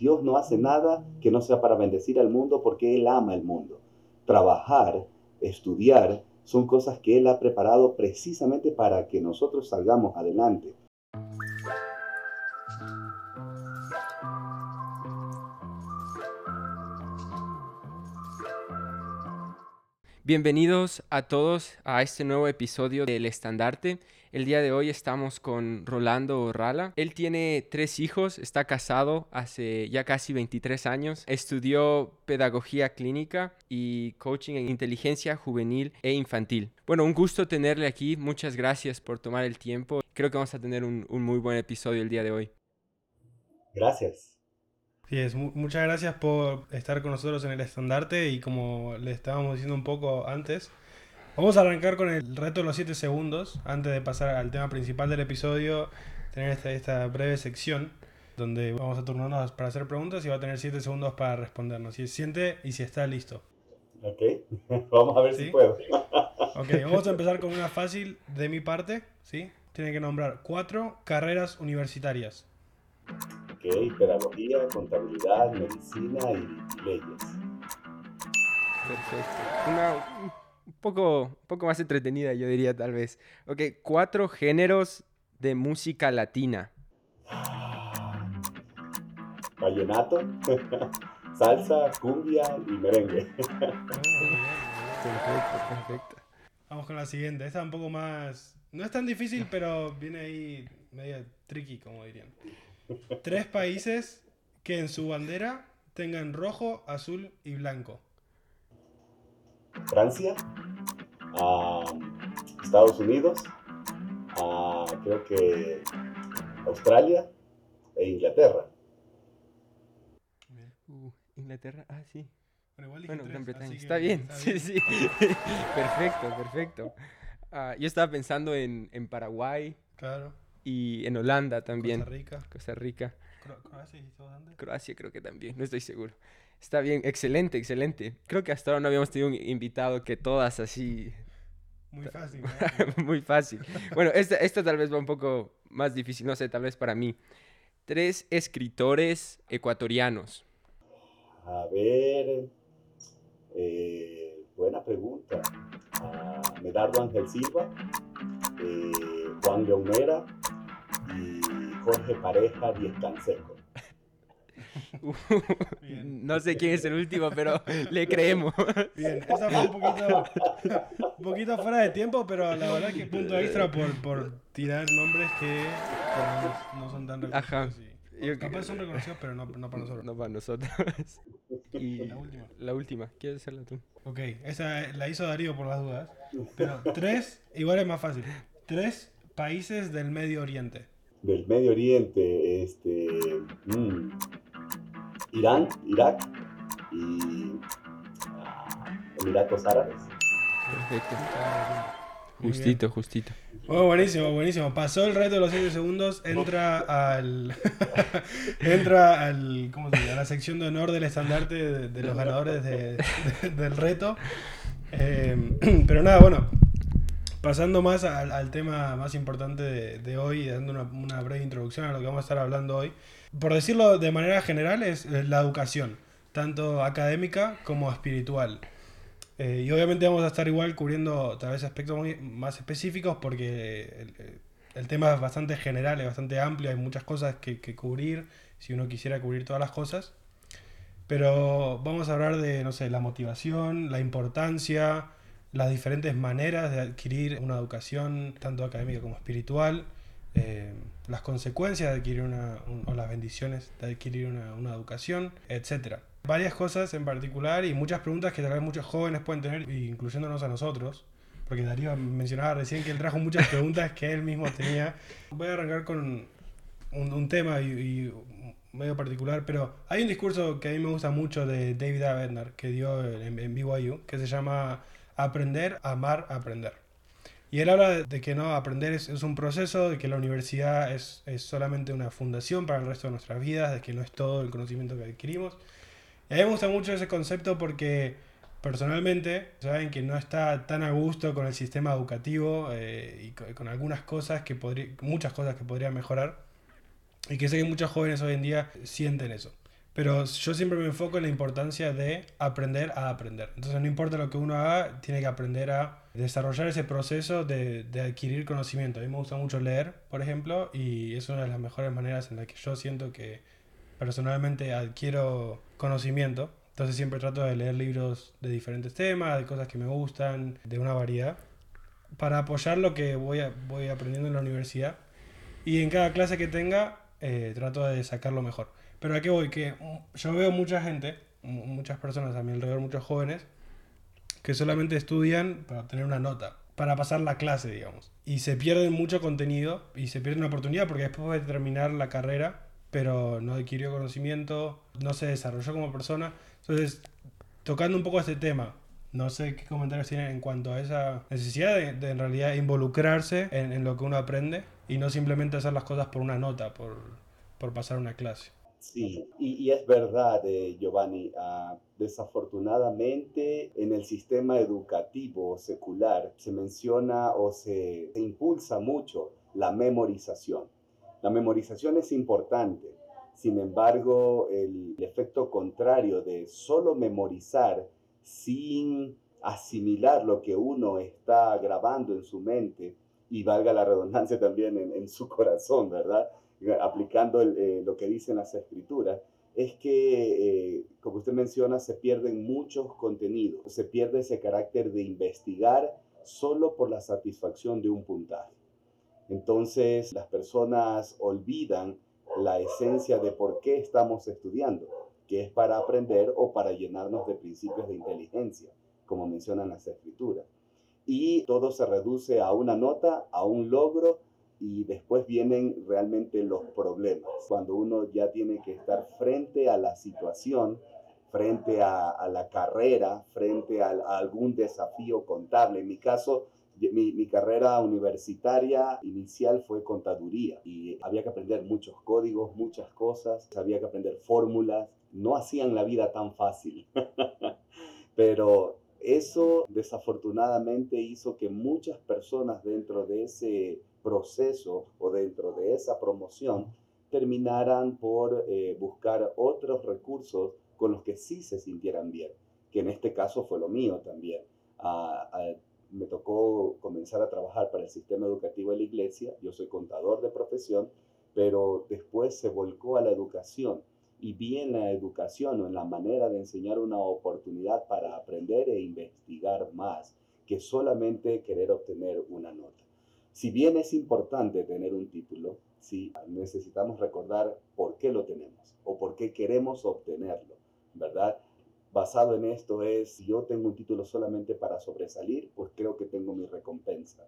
Dios no hace nada que no sea para bendecir al mundo porque Él ama el mundo. Trabajar, estudiar, son cosas que Él ha preparado precisamente para que nosotros salgamos adelante. Bienvenidos a todos a este nuevo episodio del Estandarte. El día de hoy estamos con Rolando Rala. Él tiene tres hijos, está casado hace ya casi 23 años, estudió pedagogía clínica y coaching en inteligencia juvenil e infantil. Bueno, un gusto tenerle aquí. Muchas gracias por tomar el tiempo. Creo que vamos a tener un, un muy buen episodio el día de hoy. Gracias. Sí, es, muchas gracias por estar con nosotros en el estandarte y como le estábamos diciendo un poco antes, vamos a arrancar con el reto de los 7 segundos antes de pasar al tema principal del episodio, tener esta, esta breve sección donde vamos a turnarnos para hacer preguntas y va a tener 7 segundos para respondernos, si siente y si está listo. Ok, vamos a ver si puedo. ok, vamos a empezar con una fácil de mi parte, ¿sí? Tiene que nombrar cuatro carreras universitarias. Ok, pedagogía, contabilidad, medicina y, leyes. Perfecto. Una un poco, poco más entretenida, yo diría tal vez. Ok, cuatro géneros de música latina. Vallenato, salsa, cumbia y merengue. perfecto, perfecto. Vamos con la siguiente. Esta es un poco más... No es tan difícil, pero viene ahí medio tricky, como dirían. Tres países que en su bandera tengan rojo, azul y blanco. Francia, Estados Unidos, creo que Australia e Inglaterra. Uh, Inglaterra, ah, sí. Bueno, Gran Bretaña. Está bien, sí, sí. perfecto, perfecto. Ah, yo estaba pensando en, en Paraguay. Claro y en Holanda también. Costa Rica. Costa Rica. Croacia, Croacia creo que también, no estoy seguro. Está bien, excelente, excelente. Creo que hasta ahora no habíamos tenido un invitado que todas así... Muy fácil. Muy fácil. Bueno, esta, esta tal vez va un poco más difícil, no sé, tal vez para mí. Tres escritores ecuatorianos. A ver, eh, buena pregunta. Uh, Medardo Ángel Silva, eh, Juan Leonera y Jorge Pareja Diez Canseco. no sé quién es el último, pero le creemos. Bien, esa fue un poquito, un poquito fuera de tiempo, pero la verdad que punto extra por, por tirar nombres que no, son tan reconocidos. Ajá. Yo, Capaz son reconocidos, pero no, no, para nosotros. No para nosotros. Y la última. La última, ¿quieres hacerla tú? Ok, esa la hizo Darío por las dudas. Pero tres, igual es más fácil. Tres países del Medio Oriente. Del Medio Oriente, este. Mm, Irán, Irak y. Ah, Emiratos Árabes. Perfecto. Justito, justito. Oh, buenísimo, buenísimo. Pasó el reto de los 7 segundos, entra al. entra al. ¿Cómo se llama? A la sección de honor del estandarte de, los ganadores del reto. Eh, pero nada, bueno. Pasando más al, tema más importante de, hoy, dando una, una, breve introducción a lo que vamos a estar hablando hoy. Por decirlo de manera general, es la educación, tanto académica como espiritual. Eh, y obviamente vamos a estar igual cubriendo tal vez aspectos más específicos porque el, tema es bastante general, es bastante amplio, hay muchas cosas que, cubrir si uno quisiera cubrir todas las cosas. Pero vamos a hablar de, no sé, la motivación, la importancia, las diferentes maneras de adquirir una educación, tanto académica como espiritual, eh, las consecuencias de adquirir una, o las bendiciones de adquirir una, una educación, etcétera varias cosas en particular y muchas preguntas que tal vez muchos jóvenes pueden tener, incluyéndonos a nosotros. Porque Darío mencionaba recién que él trajo muchas preguntas que él mismo tenía. Voy a arrancar con un, tema y, medio particular, pero hay un discurso que a mí me gusta mucho de David Abednar que dio en, en BYU, que se llama Aprender, Amar, Aprender. Y él habla de que no, aprender es, un proceso, de que la universidad es, es solamente una fundación para el resto de nuestras vidas, de que no es todo el conocimiento que adquirimos a mí me gusta mucho ese concepto porque personalmente saben que no está tan a gusto con el sistema educativo eh, y con, algunas cosas que podría, muchas cosas que podrían mejorar y que sé que muchos jóvenes hoy en día sienten eso. Pero yo siempre me enfoco en la importancia de aprender a aprender. Entonces no importa lo que uno haga, tiene que aprender a desarrollar ese proceso de, de, adquirir conocimiento. A mí me gusta mucho leer, por ejemplo, y es una de las mejores maneras en las que yo siento que personalmente adquiero conocimiento. Entonces siempre trato de leer libros de diferentes temas, de cosas que me gustan, de una variedad, para apoyar lo que voy, a, voy aprendiendo en la universidad. Y en cada clase que tenga, eh, trato de sacarlo mejor. Pero a qué voy, que yo veo mucha gente, muchas personas a mi alrededor, muchos jóvenes, que solamente estudian para obtener una nota, para pasar la clase, digamos. Y se pierden mucho contenido y se pierden una oportunidad porque después de terminar la carrera, pero no adquirió conocimiento, no se desarrolló como persona. Entonces, tocando un poco este tema, no sé qué comentarios tienen en cuanto a esa necesidad de, en realidad involucrarse en, en, lo que uno aprende y no simplemente hacer las cosas por una nota, por, por pasar una clase. Sí, y, es verdad, eh, Giovanni, ah, desafortunadamente en el sistema educativo secular se menciona o se, impulsa mucho la memorización. La memorización es importante, sin embargo, el, efecto contrario de solo memorizar sin asimilar lo que uno está grabando en su mente y valga la redundancia también en, en su corazón, ¿verdad? Aplicando eh, lo que dicen las escrituras, es que, eh, como usted menciona, se pierden muchos contenidos, se pierde ese carácter de investigar solo por la satisfacción de un puntaje. Entonces, las personas olvidan la esencia de por qué estamos estudiando, que es para aprender o para llenarnos de principios de inteligencia, como mencionan las escrituras. Y todo se reduce a una nota, a un logro y después vienen realmente los problemas, cuando uno ya tiene que estar frente a la situación, frente a, la carrera, frente a, algún desafío contable. En mi caso, mi, mi, carrera universitaria inicial fue contaduría y había que aprender muchos códigos, muchas cosas, había que aprender fórmulas, no hacían la vida tan fácil, pero eso desafortunadamente hizo que muchas personas dentro de ese proceso o dentro de esa promoción terminaran por eh, buscar otros recursos con los que sí se sintieran bien, que en este caso fue lo mío también. Me tocó comenzar a trabajar para el sistema educativo de la iglesia, yo soy contador de profesión, pero después se volcó a la educación y vi en la educación o en la manera de enseñar una oportunidad para aprender e investigar más que solamente querer obtener una nota. Si bien es importante tener un título, sí, necesitamos recordar por qué lo tenemos o por qué queremos obtenerlo, ¿verdad? Basado en esto es, si yo tengo un título solamente para sobresalir, pues creo que tengo mi recompensa.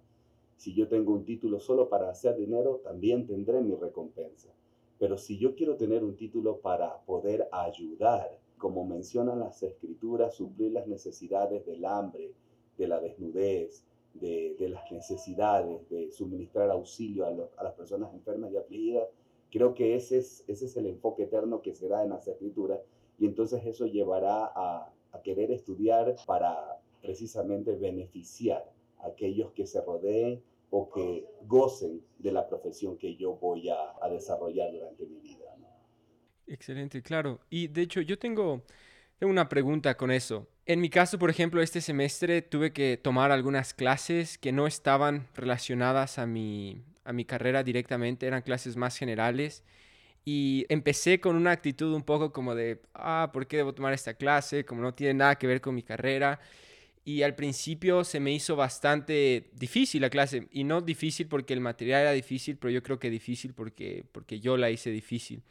Si yo tengo un título solo para hacer dinero, también tendré mi recompensa. Pero si yo quiero tener un título para poder ayudar, como mencionan las escrituras, suplir las necesidades del hambre, de la desnudez, de, las necesidades, de suministrar auxilio a, las personas enfermas y afligidas. Creo que ese es, ese es el enfoque eterno que se da en las escrituras y entonces eso llevará a, a querer estudiar para precisamente beneficiar a aquellos que se rodeen o que gocen de la profesión que yo voy a, a desarrollar durante mi vida. Excelente, claro. Y de hecho yo tengo, tengo una pregunta con eso. En mi caso, por ejemplo, este semestre tuve que tomar algunas clases que no estaban relacionadas a mi, a mi carrera directamente, eran clases más generales. Y empecé con una actitud un poco como de, ah, ¿por qué debo tomar esta clase? Como no tiene nada que ver con mi carrera. Y al principio se me hizo bastante difícil la clase. Y no difícil porque el material era difícil, pero yo creo que difícil porque, porque yo la hice difícil.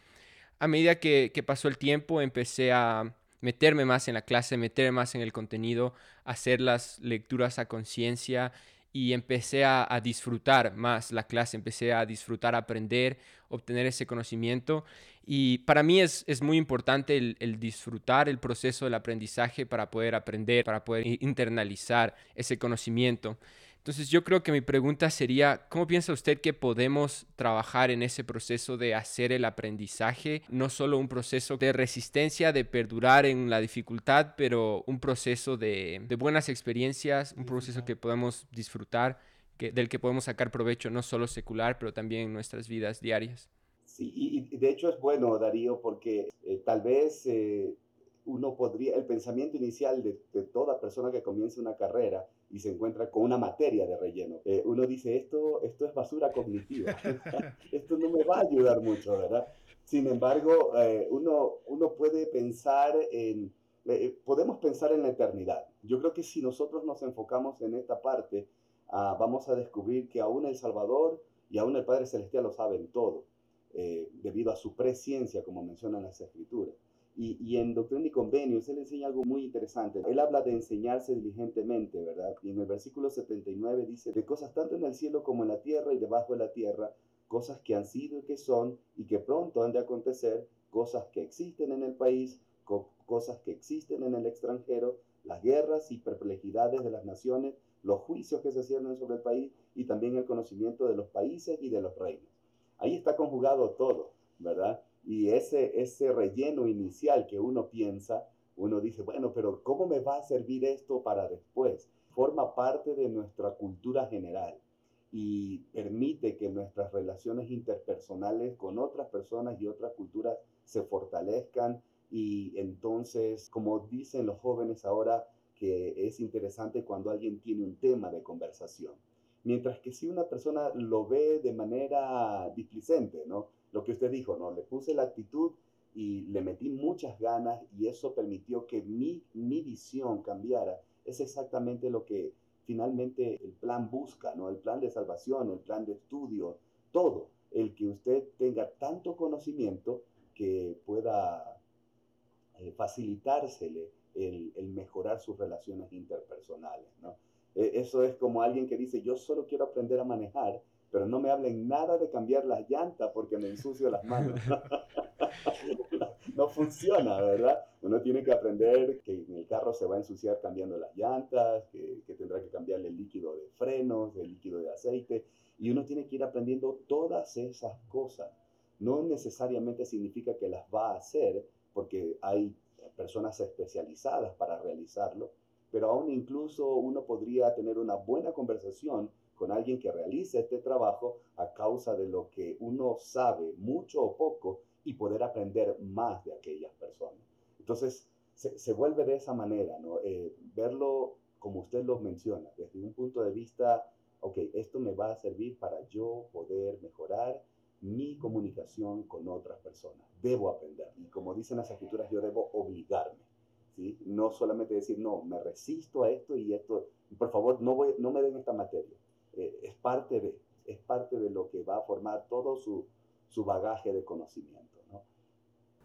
A medida que, que pasó el tiempo, empecé a, meterme más en la clase, meterme más en el contenido, hacer las lecturas a conciencia y empecé a, disfrutar más la clase, empecé a disfrutar, aprender, obtener ese conocimiento. Y para mí es, es muy importante el, el, disfrutar el proceso del aprendizaje para poder aprender, para poder internalizar ese conocimiento. Entonces yo creo que mi pregunta sería, ¿cómo piensa usted que podemos trabajar en ese proceso de hacer el aprendizaje? No solo un proceso de resistencia, de perdurar en la dificultad, pero un proceso de, buenas experiencias, un proceso que podemos disfrutar, que, del que podemos sacar provecho no solo secular, pero también en nuestras vidas diarias. Y, de hecho es bueno, Darío, porque eh, tal vez eh, uno podría, el pensamiento inicial de, toda persona que comienza una carrera y se encuentra con una materia de relleno, eh, uno dice, esto, esto es basura cognitiva, esto no me va a ayudar mucho, ¿verdad? Sin embargo, uno, uno puede pensar en, podemos pensar en la eternidad. Yo creo que si nosotros nos enfocamos en esta parte, ah, vamos a descubrir que aún el Salvador y aún el Padre Celestial lo saben todo eh, debido a su presciencia, como mencionan las escrituras. Y, y, en Doctrina y Convenios, él enseña algo muy interesante. Él habla de enseñarse diligentemente, ¿verdad? Y en el versículo 79 dice, de cosas tanto en el cielo como en la tierra y debajo de la tierra, cosas que han sido y que son y que pronto han de acontecer, cosas que existen en el país, cosas que existen en el extranjero, las guerras y perplejidades de las naciones, los juicios que se ciernen sobre el país y también el conocimiento de los países y de los reinos. Ahí está conjugado todo, ¿verdad? Y ese, ese relleno inicial que uno piensa, uno dice, bueno, pero ¿cómo me va a servir esto para después? Forma parte de nuestra cultura general y permite que nuestras relaciones interpersonales con otras personas y otras culturas se fortalezcan y entonces, como dicen los jóvenes ahora, que es interesante cuando alguien tiene un tema de conversación. Mientras que si una persona lo ve de manera displicente, ¿no? Lo que usted dijo, ¿no? Le puse la actitud y le metí muchas ganas y eso permitió que mi, mi visión cambiara. Es exactamente lo que finalmente el plan busca, ¿no? El plan de salvación, el plan de estudio, todo. El que usted tenga tanto conocimiento que pueda eh, facilitársele el, el mejorar sus relaciones interpersonales, ¿no? E, eso es como alguien que dice, yo solo quiero aprender a manejar, pero no me hablen nada de cambiar las llantas porque me ensucio las manos. no funciona, ¿verdad? Uno tiene que aprender que el carro se va a ensuciar cambiando las llantas, que, que, tendrá que cambiarle el líquido de frenos, el líquido de aceite, y uno tiene que ir aprendiendo todas esas cosas. No necesariamente significa que las va a hacer, porque hay personas especializadas para realizarlo, pero aún incluso uno podría tener una buena conversación con alguien que realice este trabajo a causa de lo que uno sabe, mucho o poco, y poder aprender más de aquellas personas. Entonces, se, vuelve de esa manera, ¿no? Eh, verlo como usted lo menciona, desde un punto de vista, ok, esto me va a servir para yo poder mejorar mi comunicación con otras personas. Debo aprender. Y como dicen las escrituras, yo debo obligarme. No solamente decir, no, me resisto a esto y esto, por favor, no, voy, no me den esta materia. Eh, es, parte de, es parte de lo que va a formar todo su, su bagaje de conocimiento, ¿no?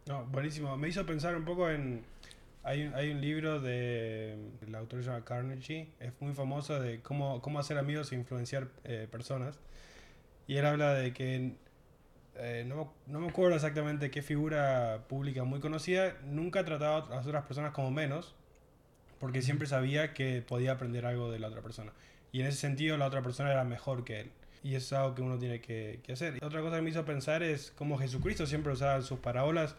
No, buenísimo. Me hizo pensar un poco en... Hay un, hay un libro de la autor Carnegie, es muy famoso de cómo, cómo hacer amigos e influenciar eh, personas. Y él habla de que eh, no, no, me acuerdo exactamente qué figura pública muy conocida, nunca trataba a las otras personas como menos, porque siempre sabía que podía aprender algo de la otra persona. Y en ese sentido la otra persona era mejor que él. Y eso es algo que uno tiene que, que hacer. Y otra cosa que me hizo pensar es cómo Jesucristo siempre usaba en sus parábolas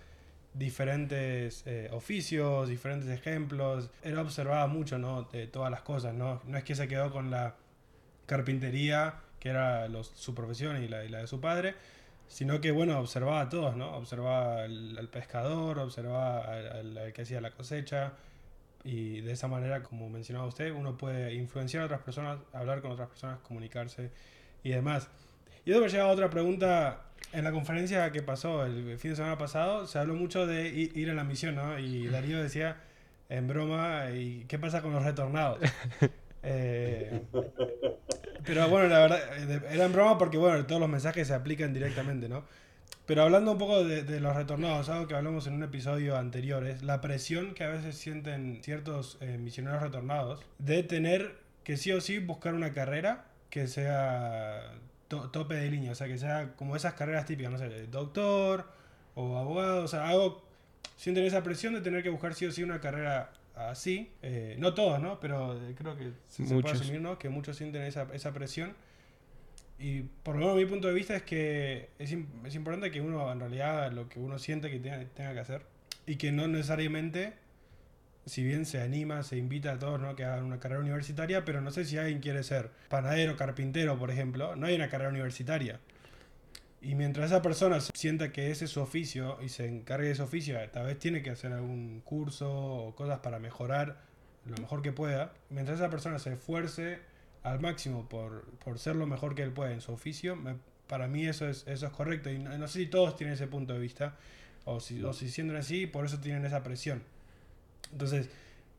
diferentes eh, oficios, diferentes ejemplos. Él observaba mucho, ¿no? De todas las cosas, ¿no? No es que se quedó con la carpintería, que era su profesión y la, y la de su padre, sino que, bueno, observaba a todos, ¿no? Observaba al, pescador, observaba al, que hacía la cosecha, y de esa manera, como mencionaba usted, uno puede influenciar a otras personas, hablar con otras personas, comunicarse y demás. Y eso me lleva a otra pregunta. En la conferencia que pasó el fin de semana pasado, se habló mucho de ir a la misión, ¿no? Y Darío decía en broma, ¿y qué pasa con los retornados? Eh, pero bueno, la verdad, eh, era en broma porque, bueno, todos los mensajes se aplican directamente, ¿no? Pero hablando un poco de, los retornados, algo que hablamos en un episodio anterior, es la presión que a veces sienten ciertos eh, misioneros retornados de tener que sí o sí buscar una carrera que sea tope de línea, o sea, que sea como esas carreras típicas, no sé, doctor o abogado, o sea, algo, sienten esa presión de tener que buscar sí o sí una carrera así. Eh, no todos, ¿no? Pero eh, creo que se, puede asumir, ¿no? Que muchos sienten esa, esa presión. Y por lo menos mi punto de vista es que es, es, importante que uno en realidad lo que uno siente que tenga, tenga, que hacer y que no necesariamente, si bien se anima, se invita a todos ¿no? que hagan una carrera universitaria, pero no sé si alguien quiere ser panadero, carpintero, por ejemplo, no hay una carrera universitaria. Y mientras esa persona sienta que ese es su oficio y se encargue de ese oficio, tal vez tiene que hacer algún curso o cosas para mejorar lo mejor que pueda. Mientras esa persona se esfuerce al máximo por, por ser lo mejor que él puede en su oficio, para mí eso es, eso es correcto. Y no, sé si todos tienen ese punto de vista o si, o si sienten así, por eso tienen esa presión. Entonces,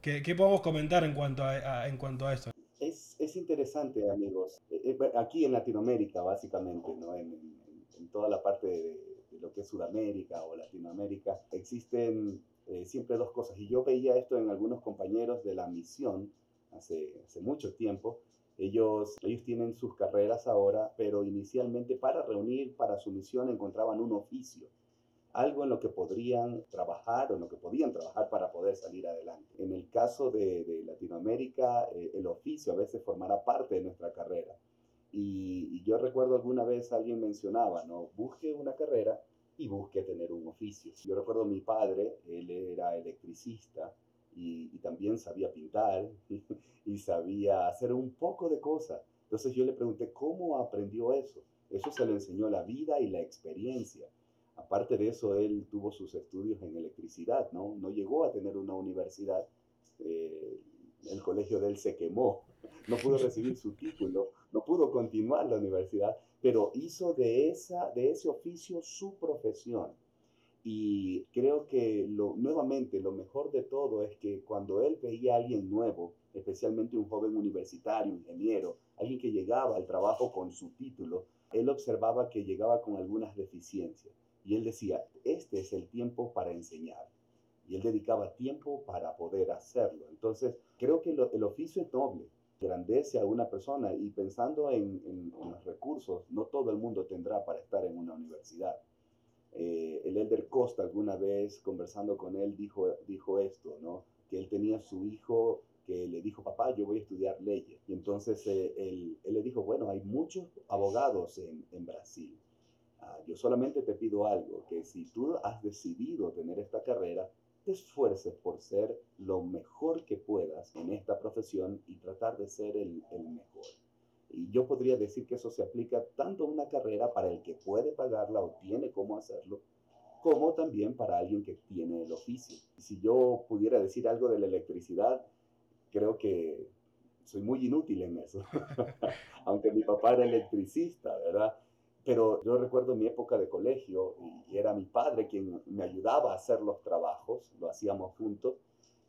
¿qué, qué podemos comentar en cuanto a, en cuanto a esto? Es, es interesante, amigos. Eh, eh, aquí en Latinoamérica, básicamente, ¿no? En, en toda la parte de, lo que es Sudamérica o Latinoamérica, existen eh, siempre dos cosas. Y yo veía esto en algunos compañeros de la misión hace, hace mucho tiempo. Ellos, ellos tienen sus carreras ahora, pero inicialmente para reunir para su misión encontraban un oficio, algo en lo que podrían trabajar o en lo que podían trabajar para poder salir adelante. En el caso de, de Latinoamérica, eh, el oficio a veces formará parte de nuestra carrera. Y, yo recuerdo alguna vez alguien mencionaba, ¿no? Busque una carrera y busque tener un oficio. Yo recuerdo mi padre, él era electricista y, también sabía pintar y, sabía hacer un poco de cosas. Entonces yo le pregunté, ¿cómo aprendió eso? Eso se le enseñó la vida y la experiencia. Aparte de eso, él tuvo sus estudios en electricidad, ¿no? No llegó a tener una universidad. Eh, el colegio de él se quemó, no pudo recibir su título, no pudo continuar la universidad, pero hizo de, esa, de ese oficio su profesión. Y creo que lo, nuevamente lo mejor de todo es que cuando él veía a alguien nuevo, especialmente un joven universitario, ingeniero, alguien que llegaba al trabajo con su título, él observaba que llegaba con algunas deficiencias. Y él decía, este es el tiempo para enseñar y él dedicaba tiempo para poder hacerlo. Entonces, creo que el oficio es noble, grandece a una persona y pensando en, los recursos, no todo el mundo tendrá para estar en una universidad. Eh, el Elder Costa alguna vez conversando con él dijo, dijo esto, ¿no? Que él tenía su hijo que le dijo, papá, yo voy a estudiar leyes. Y entonces eh, él, él, le dijo, bueno, hay muchos abogados en, en Brasil. Ah, yo solamente te pido algo, que si tú has decidido tener esta carrera, te esfuerces por ser lo mejor que puedas en esta profesión y tratar de ser el, mejor. Y yo podría decir que eso se aplica tanto a una carrera para el que puede pagarla o tiene cómo hacerlo, como también para alguien que tiene el oficio. Si yo pudiera decir algo de la electricidad, creo que soy muy inútil en eso. Aunque mi papá era electricista, ¿verdad? Pero yo recuerdo mi época de colegio y era mi padre quien me ayudaba a hacer los trabajos, lo hacíamos juntos,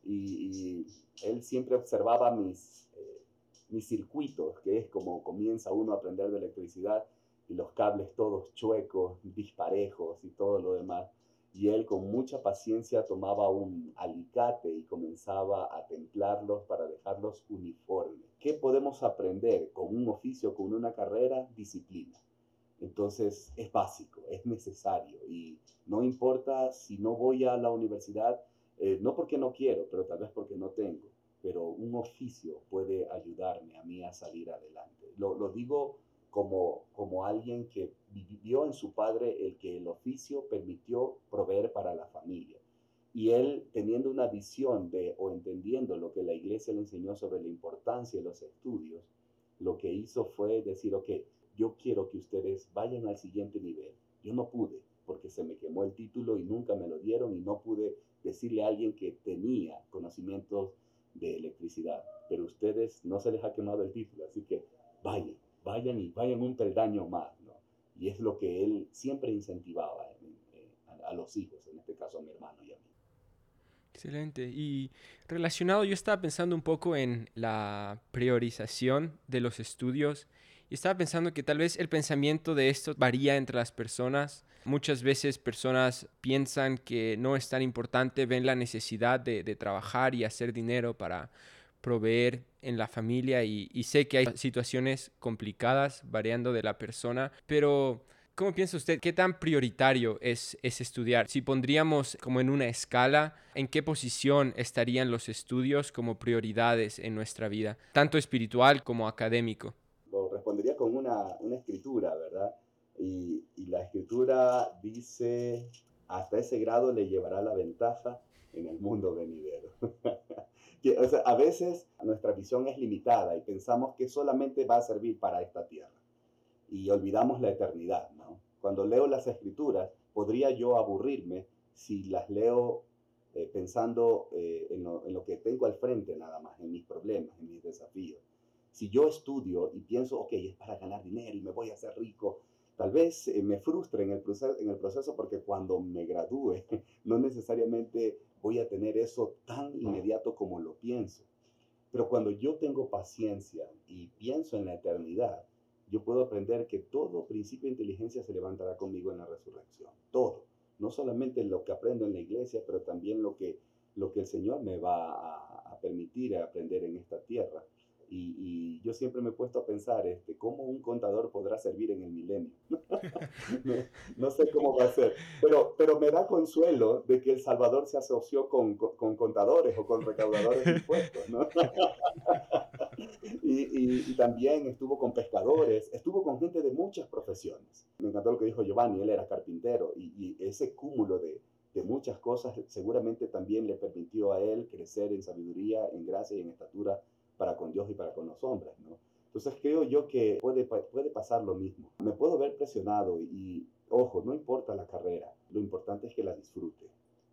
y, él siempre observaba mis, eh, mis circuitos, que es como comienza uno a aprender de electricidad, y los cables todos chuecos, disparejos y todo lo demás. Y él con mucha paciencia tomaba un alicate y comenzaba a templarlos para dejarlos uniformes. ¿Qué podemos aprender con un oficio, con una carrera? Disciplina. Entonces es básico, es necesario y no importa si no voy a la universidad, eh, no porque no quiero, pero tal vez porque no tengo, pero un oficio puede ayudarme a mí a salir adelante. Lo, lo digo como, como alguien que vivió en su padre el que el oficio permitió proveer para la familia. Y él teniendo una visión de o entendiendo lo que la iglesia le enseñó sobre la importancia de los estudios, lo que hizo fue decir, ok, yo quiero que ustedes vayan al siguiente nivel. Yo no pude porque se me quemó el título y nunca me lo dieron y no pude decirle a alguien que tenía conocimientos de electricidad. Pero ustedes no se les ha quemado el título, así que vayan, vayan y vayan un peldaño más. ¿no? Y es lo que él siempre incentivaba a, a los hijos, en este caso a mi hermano y a mí. Excelente. Y relacionado, yo estaba pensando un poco en la priorización de los estudios y estaba pensando que tal vez el pensamiento de esto varía entre las personas. Muchas veces personas piensan que no es tan importante, ven la necesidad de, trabajar y hacer dinero para proveer en la familia y, y, sé que hay situaciones complicadas variando de la persona, pero ¿cómo piensa usted qué tan prioritario es, es estudiar? Si pondríamos como en una escala, ¿en qué posición estarían los estudios como prioridades en nuestra vida, tanto espiritual como académico? Respondería con una, una escritura, ¿verdad? Y, y, la escritura dice, hasta ese grado le llevará la ventaja en el mundo venidero. que, o sea, a veces nuestra visión es limitada y pensamos que solamente va a servir para esta tierra y olvidamos la eternidad, ¿no? Cuando leo las escrituras, podría yo aburrirme si las leo eh, pensando eh, en, lo, que tengo al frente nada más, en mis problemas, en mis desafíos. Si yo estudio y pienso, ok, es para ganar dinero y me voy a hacer rico, tal vez eh, me frustre en el, proceso, en el proceso porque cuando me gradúe no necesariamente voy a tener eso tan inmediato como lo pienso. Pero cuando yo tengo paciencia y pienso en la eternidad, yo puedo aprender que todo principio de inteligencia se levantará conmigo en la resurrección. Todo. No solamente lo que aprendo en la iglesia, pero también lo que, lo que el Señor me va a, a permitir aprender en esta tierra. Y, yo siempre me he puesto a pensar, este, ¿cómo un contador podrá servir en el milenio? no, sé cómo va a ser, pero, pero me da consuelo de que El Salvador se asoció con, con, contadores o con recaudadores de impuestos, ¿no? y, y, también estuvo con pescadores, estuvo con gente de muchas profesiones. Me encantó lo que dijo Giovanni, él era carpintero y, y ese cúmulo de, de muchas cosas seguramente también le permitió a él crecer en sabiduría, en gracia y en estatura para con Dios y para con los hombres, ¿no? Entonces creo yo que puede, puede pasar lo mismo. Me puedo ver presionado y, ojo, no importa la carrera, lo importante es que la disfrute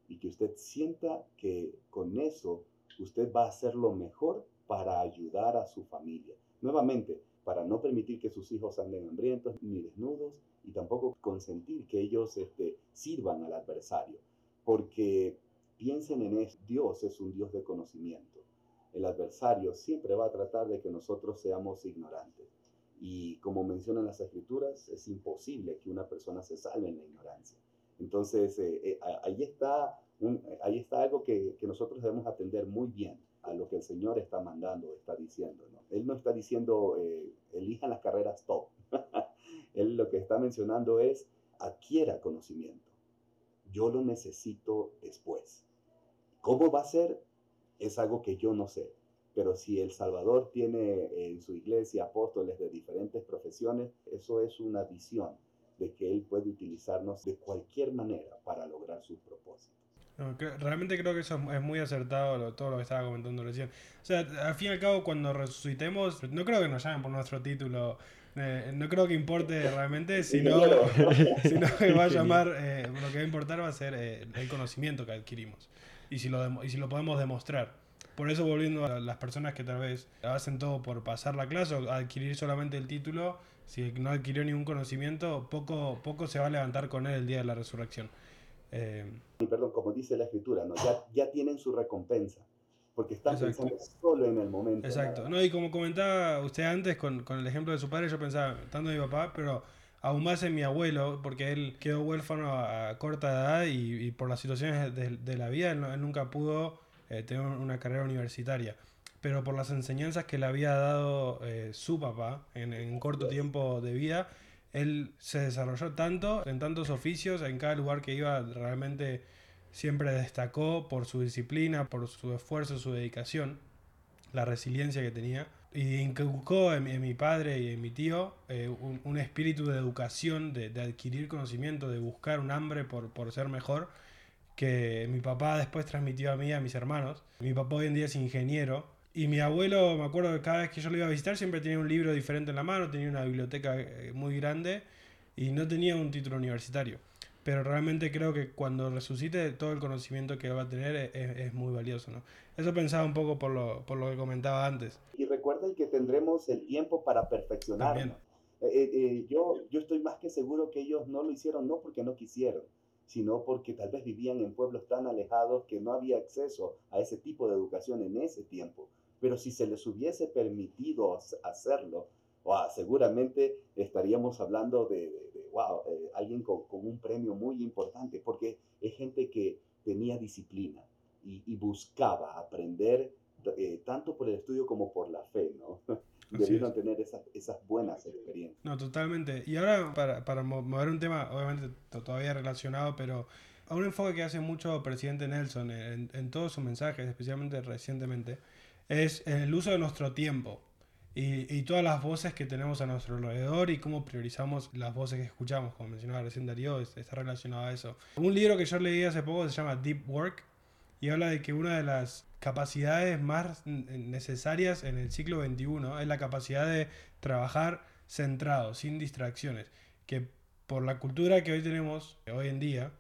y que usted sienta que con eso usted va a hacer lo mejor para ayudar a su familia. Nuevamente, para no permitir que sus hijos anden hambrientos ni desnudos y tampoco consentir que ellos este, sirvan al adversario. Porque piensen en eso, Dios es un Dios de conocimiento el adversario siempre va a tratar de que nosotros seamos ignorantes. Y como mencionan las escrituras, es imposible que una persona se salve en la ignorancia. Entonces, eh, eh, ahí, está ahí está algo que, nosotros debemos atender muy bien a lo que el Señor está mandando, está diciendo. Él no está diciendo, eh, elijan las carreras top. Él lo que está mencionando es, adquiera conocimiento. Yo lo necesito después. ¿Cómo va a ser? Es algo que yo no sé. Pero si El Salvador tiene en su iglesia apóstoles de diferentes profesiones, eso es una visión de que Él puede utilizarnos de cualquier manera para lograr sus propósitos. realmente creo que eso es muy acertado todo lo que estaba comentando recién. O sea, al fin y al cabo, cuando resucitemos, no creo que nos llamen por nuestro título. Eh, no creo que importe realmente, sino, sino que va a llamar, eh, lo que va a importar va a ser eh, el conocimiento que adquirimos y si lo, y si lo podemos demostrar. Por eso volviendo a las personas que tal vez hacen todo por pasar la clase o adquirir solamente el título, si no adquirió ningún conocimiento, poco, poco se va a levantar con él el día de la resurrección. Eh, perdón, como dice la escritura, ¿no? ya, ya tienen su recompensa, porque están pensando solo en el momento. Exacto, no, y como comentaba usted antes con, con el ejemplo de su padre, yo pensaba tanto en mi papá, pero aún más en mi abuelo, porque él quedó huérfano a, corta edad y, por las situaciones de, la vida, él, nunca pudo eh, tener una carrera universitaria. Pero por las enseñanzas que le había dado eh, su papá en, en corto tiempo de vida, él se desarrolló tanto en tantos oficios, en cada lugar que iba realmente siempre destacó por su disciplina, por su esfuerzo, su dedicación, la resiliencia que tenía y inculcó en, mi padre y en mi tío eh, un, espíritu de educación, de, adquirir conocimiento, de buscar un hambre por, por, ser mejor, que mi papá después transmitió a mí, a mis hermanos. Mi papá hoy en día es ingeniero. Y mi abuelo, me acuerdo que cada vez que yo lo iba a visitar, siempre tenía un libro diferente en la mano, tenía una biblioteca eh, muy grande y no tenía un título universitario pero realmente creo que cuando resucite todo el conocimiento que va a tener es, muy valioso. ¿no? Eso pensaba un poco por lo, por lo que comentaba antes. Y recuerden que tendremos el tiempo para perfeccionarnos. Eh, eh, eh, yo, yo estoy más que seguro que ellos no lo hicieron no porque no quisieron, sino porque tal vez vivían en pueblos tan alejados que no había acceso a ese tipo de educación en ese tiempo. Pero si se les hubiese permitido hacerlo, seguramente estaríamos hablando de, wow, eh, alguien con, un premio muy importante, porque es gente que tenía disciplina y, buscaba aprender eh, tanto por el estudio como por la fe, ¿no? Debieron tener esas, esas, buenas experiencias. No, totalmente. Y ahora, para, para mover un tema, obviamente todavía relacionado, pero a un enfoque que hace mucho presidente Nelson en, en todos sus mensajes, especialmente recientemente, es el uso de nuestro tiempo y, todas las voces que tenemos a nuestro alrededor y cómo priorizamos las voces que escuchamos, como mencionaba recién Darío, está relacionado a eso. Un libro que yo leí hace poco se llama Deep Work y habla de que una de las capacidades más necesarias en el siglo XXI es la capacidad de trabajar centrado, sin distracciones, que por la cultura que hoy tenemos, hoy en día,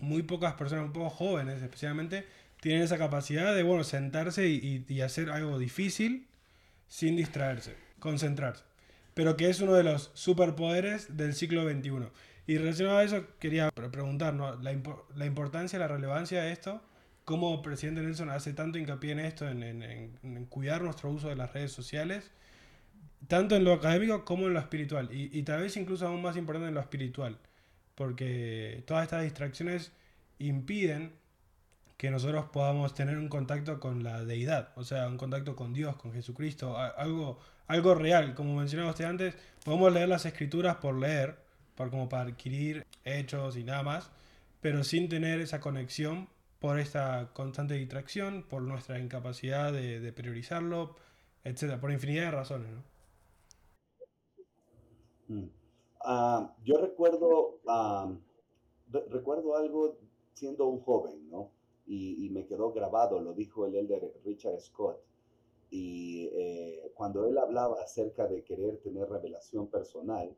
muy pocas personas, un poco jóvenes especialmente, tienen esa capacidad de, bueno, sentarse y, hacer algo difícil sin distraerse, concentrarse. Pero que es uno de los superpoderes del siglo XXI. Y relacionado a eso, quería preguntar la, la, importancia, la relevancia de esto, cómo presidente Nelson hace tanto hincapié en esto, en, cuidar nuestro uso de las redes sociales, tanto en lo académico como en lo espiritual. Y, y tal vez incluso aún más importante en lo espiritual, porque todas estas distracciones impiden que nosotros podamos tener un contacto con la deidad, o sea, un contacto con Dios, con Jesucristo, algo, algo real. Como mencionaba usted antes, podemos leer las escrituras por leer, por, como para adquirir hechos y nada más, pero sin tener esa conexión por esta constante distracción, por nuestra incapacidad de, priorizarlo, etcétera, por infinidad de razones. Mm. Ah, yo recuerdo, ah, recuerdo algo siendo un joven, ¿no? y, me quedó grabado, lo dijo el elder Richard Scott. Y eh, cuando él hablaba acerca de querer tener revelación personal,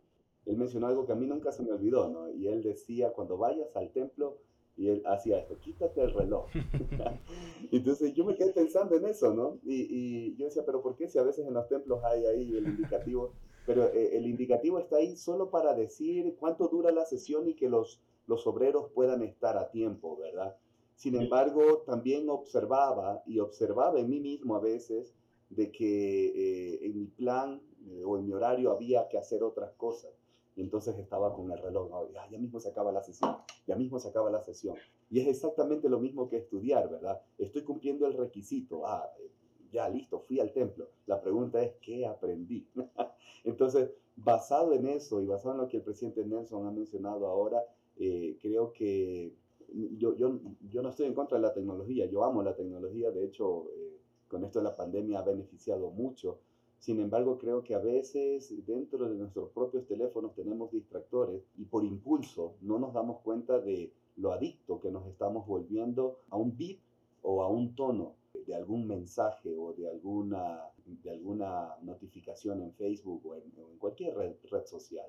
él mencionó algo que a mí nunca se me olvidó, ¿no? Y él decía, cuando vayas al templo, y él hacía esto, quítate el reloj. Entonces yo me quedé pensando en eso, ¿no? Y, y, yo decía, pero ¿por qué si a veces en los templos hay ahí el indicativo? Pero eh, el indicativo está ahí solo para decir cuánto dura la sesión y que los, los obreros puedan estar a tiempo, ¿verdad? Sin embargo, también observaba y observaba en mí mismo a veces de que eh, en mi plan eh, o en mi horario había que hacer otras cosas. Y entonces estaba con el reloj, ya, mismo se acaba la sesión, ya mismo se acaba la sesión. Y es exactamente lo mismo que estudiar, ¿verdad? Estoy cumpliendo el requisito, ah, eh, ya listo, fui al templo. La pregunta es, ¿qué aprendí? entonces, basado en eso y basado en lo que el presidente Nelson ha mencionado ahora, creo que yo, yo, yo, no estoy en contra de la tecnología, yo amo la tecnología, de hecho, eh, con esto de la pandemia ha beneficiado mucho. Sin embargo, creo que a veces dentro de nuestros propios teléfonos tenemos distractores y por impulso no nos damos cuenta de lo adicto que nos estamos volviendo a un beat o a un tono de algún mensaje o de alguna, de alguna notificación en Facebook o en, cualquier red, red social.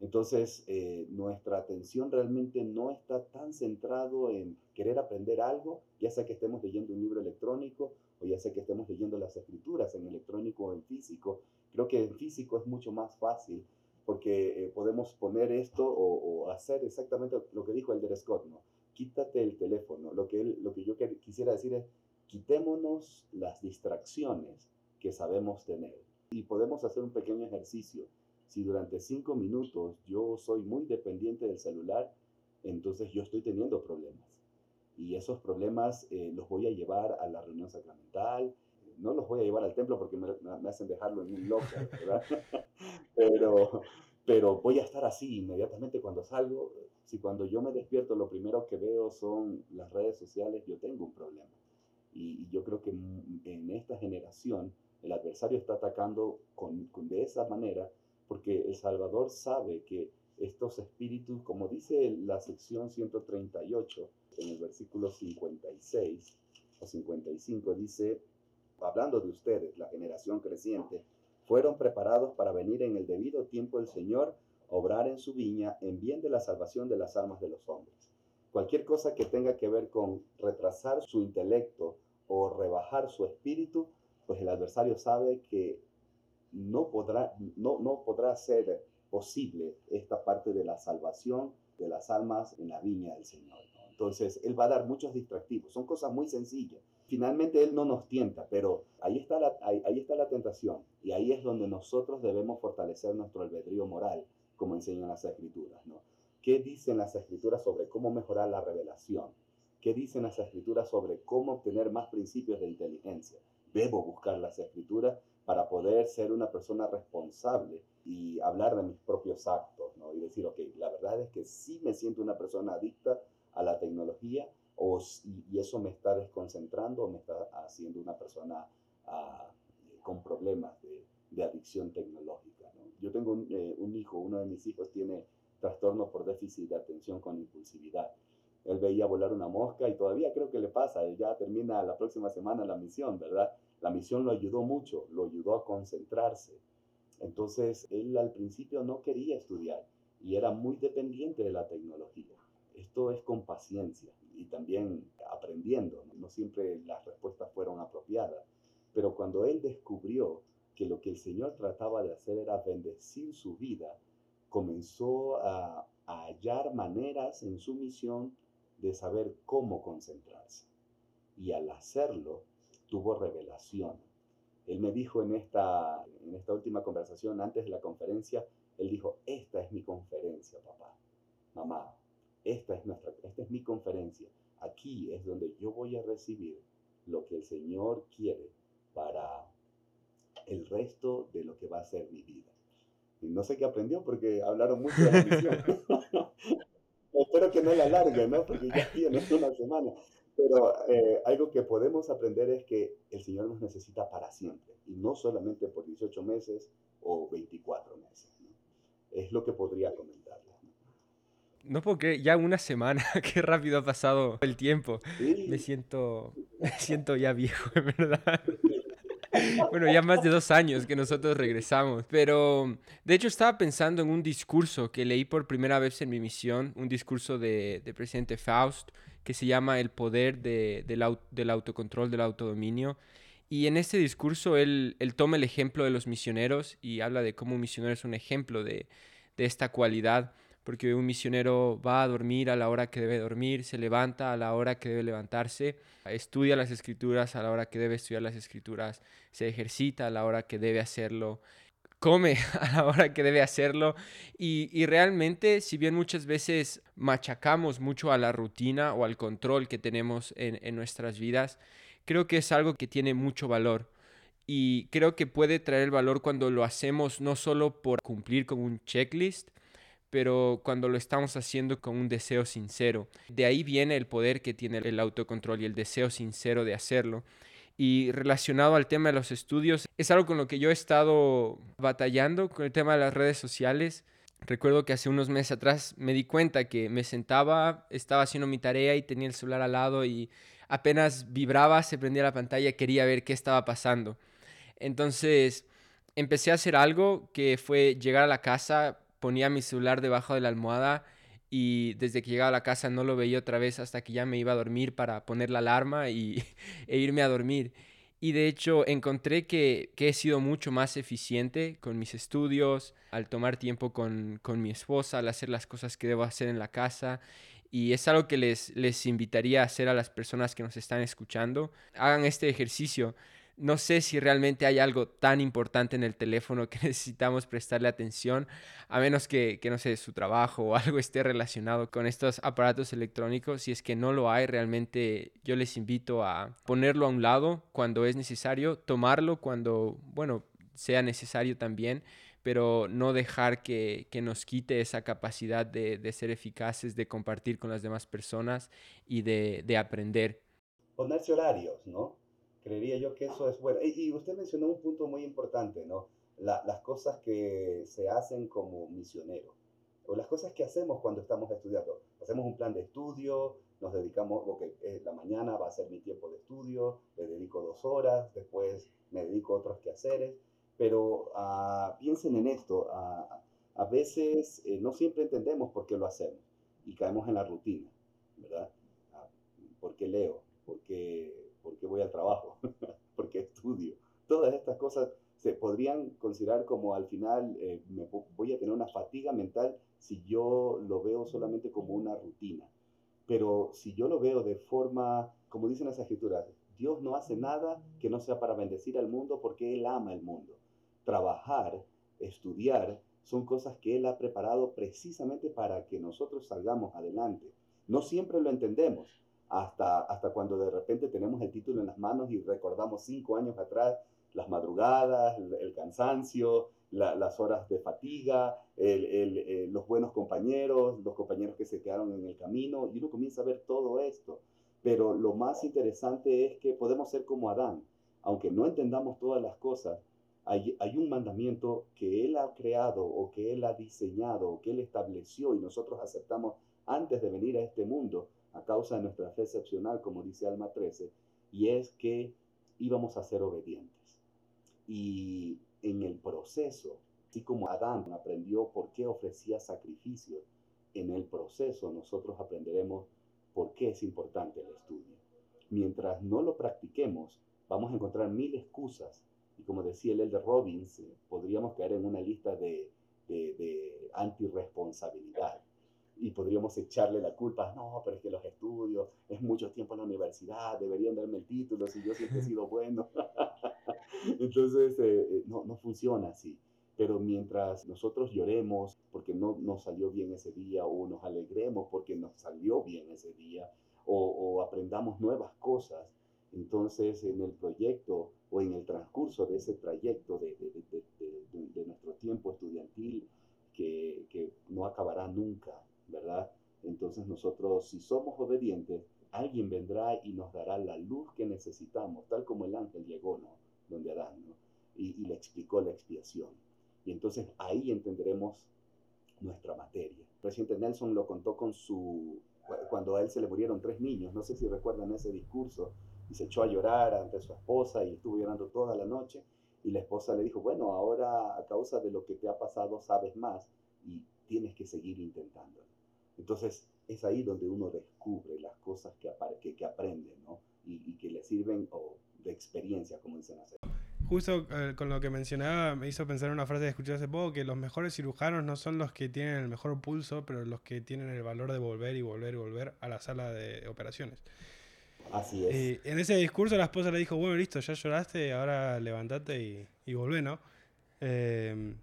Entonces, eh, nuestra atención realmente no está tan centrado en querer aprender algo, ya sea que estemos leyendo un libro electrónico o ya sea que estemos leyendo las escrituras en electrónico o en físico. Creo que en físico es mucho más fácil porque eh, podemos poner esto o, hacer exactamente lo que dijo Elder Scott, ¿no? Quítate el teléfono. Lo que, lo que yo quisiera decir es, quitémonos las distracciones que sabemos tener. Y podemos hacer un pequeño ejercicio si durante cinco minutos yo soy muy dependiente del celular, entonces yo estoy teniendo problemas. Y esos problemas eh, los voy a llevar a la reunión sacramental, no los voy a llevar al templo porque me, hacen dejarlo en un locker, ¿verdad? pero, pero voy a estar así inmediatamente cuando salgo. Si cuando yo me despierto lo primero que veo son las redes sociales, yo tengo un problema. Y, yo creo que en esta generación el adversario está atacando con, con de esa manera porque El Salvador sabe que estos espíritus, como dice la sección 138 en el versículo 56 o 55, dice, hablando de ustedes, la generación creciente, fueron preparados para venir en el debido tiempo el Señor, obrar en su viña en bien de la salvación de las almas de los hombres. Cualquier cosa que tenga que ver con retrasar su intelecto o rebajar su espíritu, pues el adversario sabe que no podrá, no, no podrá ser posible esta parte de la salvación de las almas en la viña del Señor. Entonces, Él va a dar muchos distractivos. Son cosas muy sencillas. Finalmente, Él no nos tienta, pero ahí está la, ahí, está la tentación. Y ahí es donde nosotros debemos fortalecer nuestro albedrío moral, como enseñan las Escrituras. ¿no? ¿Qué dicen las Escrituras sobre cómo mejorar la revelación? ¿Qué dicen las Escrituras sobre cómo obtener más principios de inteligencia? Debo buscar las Escrituras para poder ser una persona responsable y hablar de mis propios actos, ¿no? Y decir, ok, la verdad es que sí me siento una persona adicta a la tecnología o, y, eso me está desconcentrando o me está haciendo una persona ah, con problemas de, adicción tecnológica, ¿no? Yo tengo un, eh, un hijo, uno de mis hijos tiene trastorno por déficit de atención con impulsividad. Él veía volar una mosca y todavía creo que le pasa, él ya termina la próxima semana la misión, ¿verdad? La misión lo ayudó mucho, lo ayudó a concentrarse. Entonces, él al principio no quería estudiar y era muy dependiente de la tecnología. Esto es con paciencia y también aprendiendo. No siempre las respuestas fueron apropiadas, pero cuando él descubrió que lo que el Señor trataba de hacer era bendecir su vida, comenzó a, a hallar maneras en su misión de saber cómo concentrarse. Y al hacerlo, tuvo revelación. Él me dijo en esta, en esta última conversación, antes de la conferencia, él dijo, esta es mi conferencia, papá, mamá, esta es, nuestra, esta es mi conferencia. Aquí es donde yo voy a recibir lo que el Señor quiere para el resto de lo que va a ser mi vida. Y no sé qué aprendió porque hablaron mucho de la misión. Espero que no la alargue, ¿no? Porque ya tiene una semana. Pero eh, algo que podemos aprender es que el Señor nos necesita para siempre y no solamente por 18 meses o 24 meses. Es lo que podría comentarles. No porque ya una semana, qué rápido ha pasado el tiempo. Me siento, me siento ya viejo, en verdad. bueno, ya más de dos años que nosotros regresamos. Pero de hecho estaba pensando en un discurso que leí por primera vez en mi misión, un discurso de, de presidente Faust que se llama El poder de, del, del, autocontrol, del autodominio. Y en este discurso él, él, toma el ejemplo de los misioneros y habla de cómo un misionero es un ejemplo de, de esta cualidad porque un misionero va a dormir a la hora que debe dormir, se levanta a la hora que debe levantarse, estudia las escrituras a la hora que debe estudiar las escrituras, se ejercita a la hora que debe hacerlo, come a la hora que debe hacerlo. Y, realmente si bien muchas veces machacamos mucho a la rutina o al control que tenemos en, en nuestras vidas, creo que es algo que tiene mucho valor. Y creo que puede traer valor cuando lo hacemos no solo por cumplir con un checklist, pero cuando lo estamos haciendo con un deseo sincero. De ahí viene el poder que tiene el autocontrol y el deseo sincero de hacerlo. Y relacionado al tema de los estudios, es algo con lo que yo he estado batallando con el tema de las redes sociales. Recuerdo que hace unos meses atrás me di cuenta que me sentaba, estaba haciendo mi tarea y tenía el celular al lado y apenas vibraba, se prendía la pantalla, quería ver qué estaba pasando. Entonces empecé a hacer algo que fue llegar a la casa, ponía mi celular debajo de la almohada y desde que llegaba a la casa no lo veía otra vez hasta que ya me iba a dormir para poner la alarma y, e irme a dormir. Y de hecho encontré que, he sido mucho más eficiente con mis estudios, al tomar tiempo con, con, mi esposa, al hacer las cosas que debo hacer en la casa. Y es algo que les, les invitaría a hacer a las personas que nos están escuchando. Hagan este ejercicio no sé si realmente hay algo tan importante en el teléfono que necesitamos prestarle atención, a menos que, no sé, su trabajo o algo esté relacionado con estos aparatos electrónicos. Si es que no lo hay, realmente yo les invito a ponerlo a un lado cuando es necesario, tomarlo cuando, bueno, sea necesario también, pero no dejar que, nos quite esa capacidad de, ser eficaces, de compartir con las demás personas y de, de aprender. Ponerse horarios, ¿no? Creería yo que eso es bueno. Y, usted mencionó un punto muy importante, ¿no? las cosas que se hacen como misionero, o las cosas que hacemos cuando estamos estudiando. Hacemos un plan de estudio, nos dedicamos, ok, eh, la mañana va a ser mi tiempo de estudio, le dedico dos horas, después me dedico a otros quehaceres, pero uh, piensen en esto, a veces eh, no siempre entendemos por qué lo hacemos y caemos en la rutina, ¿verdad? Uh, ¿Por qué leo? ¿Por qué porque voy al trabajo, porque estudio. Todas estas cosas se podrían considerar como al final eh, me voy a tener una fatiga mental si yo lo veo solamente como una rutina. Pero si yo lo veo de forma, como dicen las escrituras, Dios no hace nada que no sea para bendecir al mundo porque Él ama el mundo. Trabajar, estudiar, son cosas que Él ha preparado precisamente para que nosotros salgamos adelante. No siempre lo entendemos, hasta, hasta cuando de repente tenemos el título en las manos y recordamos cinco años atrás las madrugadas, el, cansancio, las horas de fatiga, eh, los buenos compañeros, los compañeros que se quedaron en el camino, y uno comienza a ver todo esto. Pero lo más interesante es que podemos ser como Adán, aunque no entendamos todas las cosas, hay, hay, un mandamiento que Él ha creado o que Él ha diseñado o que Él estableció y nosotros aceptamos antes de venir a este mundo, a causa de nuestra fe excepcional, como dice Alma 13, y es que íbamos a ser obedientes. Y en el proceso Así como Adán aprendió por qué ofrecía sacrificios en el proceso, nosotros aprenderemos por qué es importante el estudio. Mientras no lo practiquemos, vamos a encontrar mil excusas. Y como decía el Elder Robbins, eh, podríamos caer en una lista de, de, de antirresponsabilidad y podríamos echarle la culpa, no, pero es que los estudios, es mucho tiempo en la universidad, deberían darme el título si yo siempre he sido bueno. Entonces, eh, eh, no, no funciona así. Pero mientras nosotros lloremos porque no nos salió bien ese día o nos alegremos porque nos salió bien ese día o, o aprendamos nuevas cosas, entonces en el proyecto o en el transcurso de ese trayecto de, de, de, de nuestro tiempo estudiantil que, que no acabará nunca, ¿verdad? Entonces nosotros, si somos obedientes, alguien vendrá y nos dará la luz que necesitamos, tal como el ángel llegó, ¿no? Donde Adán, ¿no? Y, y le explicó la expiación. Y entonces ahí entenderemos nuestra materia. El presidente Nelson lo contó con su, cuando a él se le murieron tres niños, no sé si recuerdan ese discurso, y se echó a llorar ante su esposa y estuvo llorando toda la noche. Y la esposa le dijo, bueno, ahora a causa de lo que te ha pasado sabes más y tienes que seguir intentándolo. Entonces es ahí donde uno descubre las cosas que, que, que aprende, ¿no? Y, y, que le sirven oh, de experiencia, como dicen hacer. Justo eh, con lo que mencionaba me hizo pensar en una frase que escuché hace poco, que los mejores cirujanos no son los que tienen el mejor pulso, pero los que tienen el valor de volver y volver y volver a la sala de operaciones. Así es. Y en ese discurso la esposa le dijo, bueno, listo, ya lloraste, ahora levantate y, y volvé, ¿no? Eh,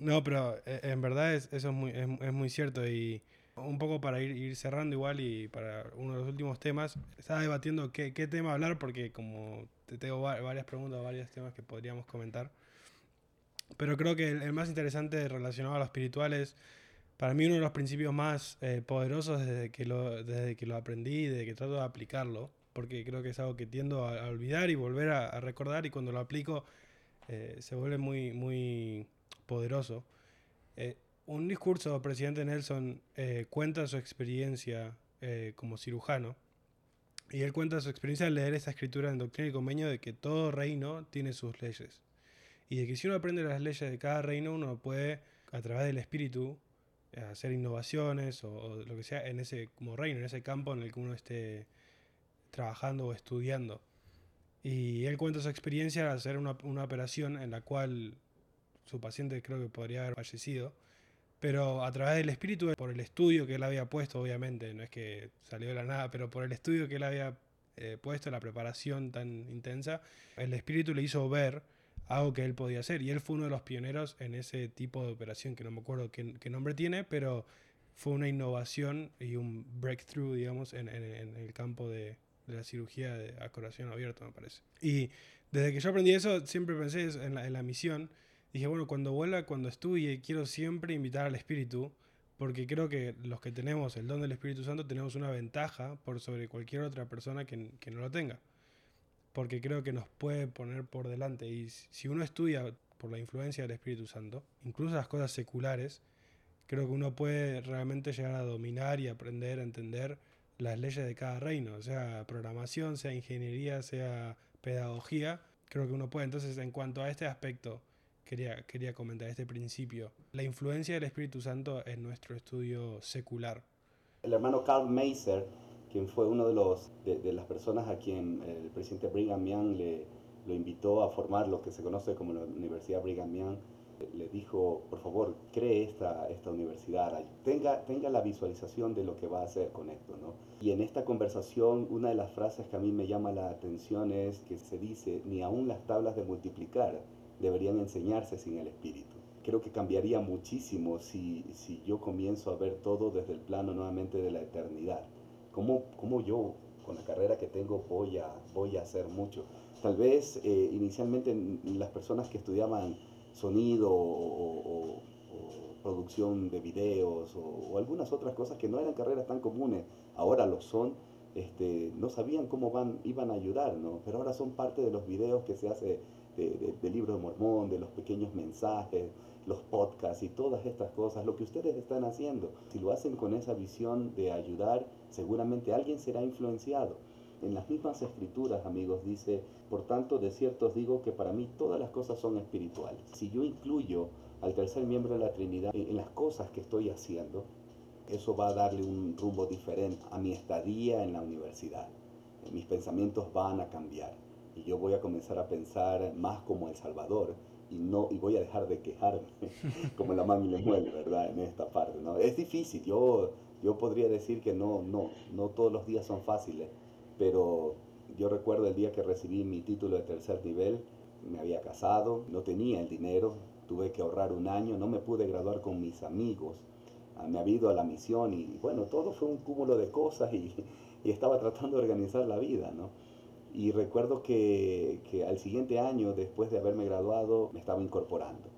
no, pero eh, en verdad es, eso es muy, es, es muy cierto y un poco para ir, ir, cerrando igual y para uno de los últimos temas, estaba debatiendo qué, qué tema hablar porque como te tengo varias preguntas, varios temas que podríamos comentar. Pero creo que el, más interesante relacionado a lo espiritual es, para mí, uno de los principios más eh, poderosos desde que, lo, desde que lo aprendí, desde que trato de aplicarlo, porque creo que es algo que tiendo a, olvidar y volver a, a, recordar y cuando lo aplico eh, se vuelve muy, muy poderoso. Eh, un discurso del presidente Nelson eh, cuenta su experiencia eh, como cirujano. Y él cuenta su experiencia al leer esta escritura en Doctrina y Convenio de que todo reino tiene sus leyes. Y de que si uno aprende las leyes de cada reino uno puede a través del espíritu hacer innovaciones o, o, lo que sea en ese como reino, en ese campo en el que uno esté trabajando o estudiando. Y él cuenta su experiencia al hacer una, una operación en la cual su paciente creo que podría haber fallecido pero a través del espíritu, por el estudio que él había puesto, obviamente, no es que salió de la nada, pero por el estudio que él había eh, puesto, la preparación tan intensa, el espíritu le hizo ver algo que él podía hacer. Y él fue uno de los pioneros en ese tipo de operación, que no me acuerdo qué, nombre tiene, pero fue una innovación y un breakthrough, digamos, en, el campo de, la cirugía a corazón abierto, me parece. Y desde que yo aprendí eso, siempre pensé en la, en la misión dije, bueno, cuando vuelva, cuando estudie, quiero siempre invitar al Espíritu, porque creo que los que tenemos el don del Espíritu Santo tenemos una ventaja por sobre cualquier otra persona que, que no lo tenga. Porque creo que nos puede poner por delante. Y si uno estudia por la influencia del Espíritu Santo, incluso las cosas seculares, creo que uno puede realmente llegar a dominar y aprender a entender las leyes de cada reino, sea programación, sea ingeniería, sea pedagogía, creo que uno puede. Entonces, en cuanto a este aspecto, quería, quería comentar este principio. La influencia del Espíritu Santo en nuestro estudio secular. El hermano Carl Meiser, quien fue uno de, los, de, de las personas a quien el presidente Brigham Young le, lo invitó a formar lo que se conoce como la Universidad Brigham Young, le dijo, por favor, cree esta, esta universidad, tenga, tenga la visualización de lo que va a hacer con esto. ¿no? Y en esta conversación, una de las frases que a mí me llama la atención es que se dice, ni aún las tablas de multiplicar deberían enseñarse sin el Espíritu. Creo que cambiaría muchísimo si, si yo comienzo a ver todo desde el plano nuevamente de la eternidad. ¿Cómo, cómo yo, con la carrera que tengo, voy a, voy a hacer mucho? Tal vez eh, inicialmente las personas que estudiaban sonido o, producción de videos o, algunas otras cosas que no eran carreras tan comunes, ahora lo son, este, no sabían cómo van, iban a ayudar, ¿no? pero ahora son parte de los videos que se hace de, de, del libro de Mormón, de los pequeños mensajes, los podcasts y todas estas cosas, lo que ustedes están haciendo. Si lo hacen con esa visión de ayudar, seguramente alguien será influenciado. En las mismas escrituras, amigos, dice, por tanto, de cierto os digo que para mí todas las cosas son espirituales. Si yo incluyo al tercer miembro de la Trinidad en las cosas que estoy haciendo, eso va a darle un rumbo diferente a mi estadía en la universidad. Mis pensamientos van a cambiar y yo voy a comenzar a pensar más como El Salvador y no y voy a dejar de quejarme como la mami le mueve, ¿verdad? En esta parte, ¿no? Es difícil, yo, yo podría decir que no, no, no todos los días son fáciles, pero yo recuerdo el día que recibí mi título de tercer nivel, me había casado, no tenía el dinero, tuve que ahorrar un año, no me pude graduar con mis amigos, ah, me había ido a la misión y bueno, todo fue un cúmulo de cosas y, y estaba tratando de organizar la vida, ¿no? Y recuerdo que, que, al siguiente año, después de haberme graduado, me estaba incorporando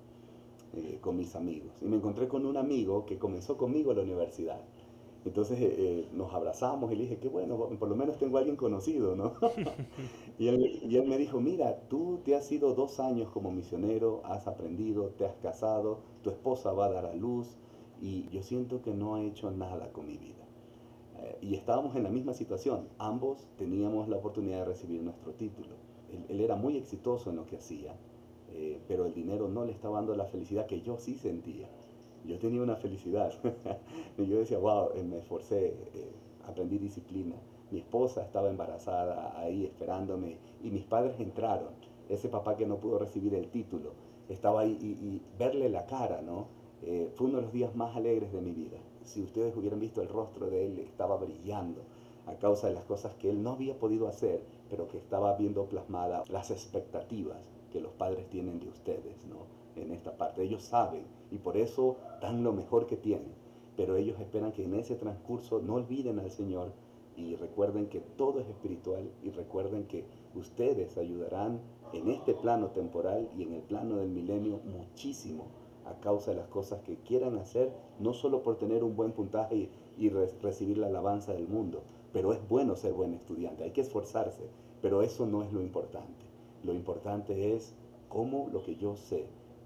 eh, con mis amigos. Y me encontré con un amigo que comenzó conmigo a la universidad. Entonces eh, eh, nos abrazamos y le dije, qué bueno, por lo menos tengo a alguien conocido, ¿no? y, él, y, él, me dijo, mira, tú te has ido dos años como misionero, has aprendido, te has casado, tu esposa va a dar a luz y yo siento que no ha hecho nada con mi vida. Eh, y estábamos en la misma situación, ambos teníamos la oportunidad de recibir nuestro título. Él, era muy exitoso en lo que hacía, eh, pero el dinero no le estaba dando la felicidad que yo sí sentía yo tenía una felicidad. y yo decía, wow, eh, me esforcé, eh, aprendí disciplina. Mi esposa estaba embarazada ahí esperándome y mis padres entraron. Ese papá que no pudo recibir el título estaba ahí y, verle la cara, ¿no? Fue uno de los días más alegres de mi vida. Si ustedes hubieran visto el rostro de él, estaba brillando a causa de las cosas que él no había podido hacer, pero que estaba viendo plasmada las expectativas que los padres tienen de ustedes, ¿no? en esta parte. Ellos saben y por eso dan lo mejor que tienen. Pero ellos esperan que en ese transcurso no olviden al Señor y recuerden que todo es espiritual y recuerden que ustedes ayudarán en este plano temporal y en el plano del milenio muchísimo a causa de las cosas que quieran hacer, no solo por tener un buen puntaje y, recibir la alabanza del mundo, pero es bueno ser buen estudiante, hay que esforzarse, pero eso no es lo importante. Lo importante es cómo lo que yo sé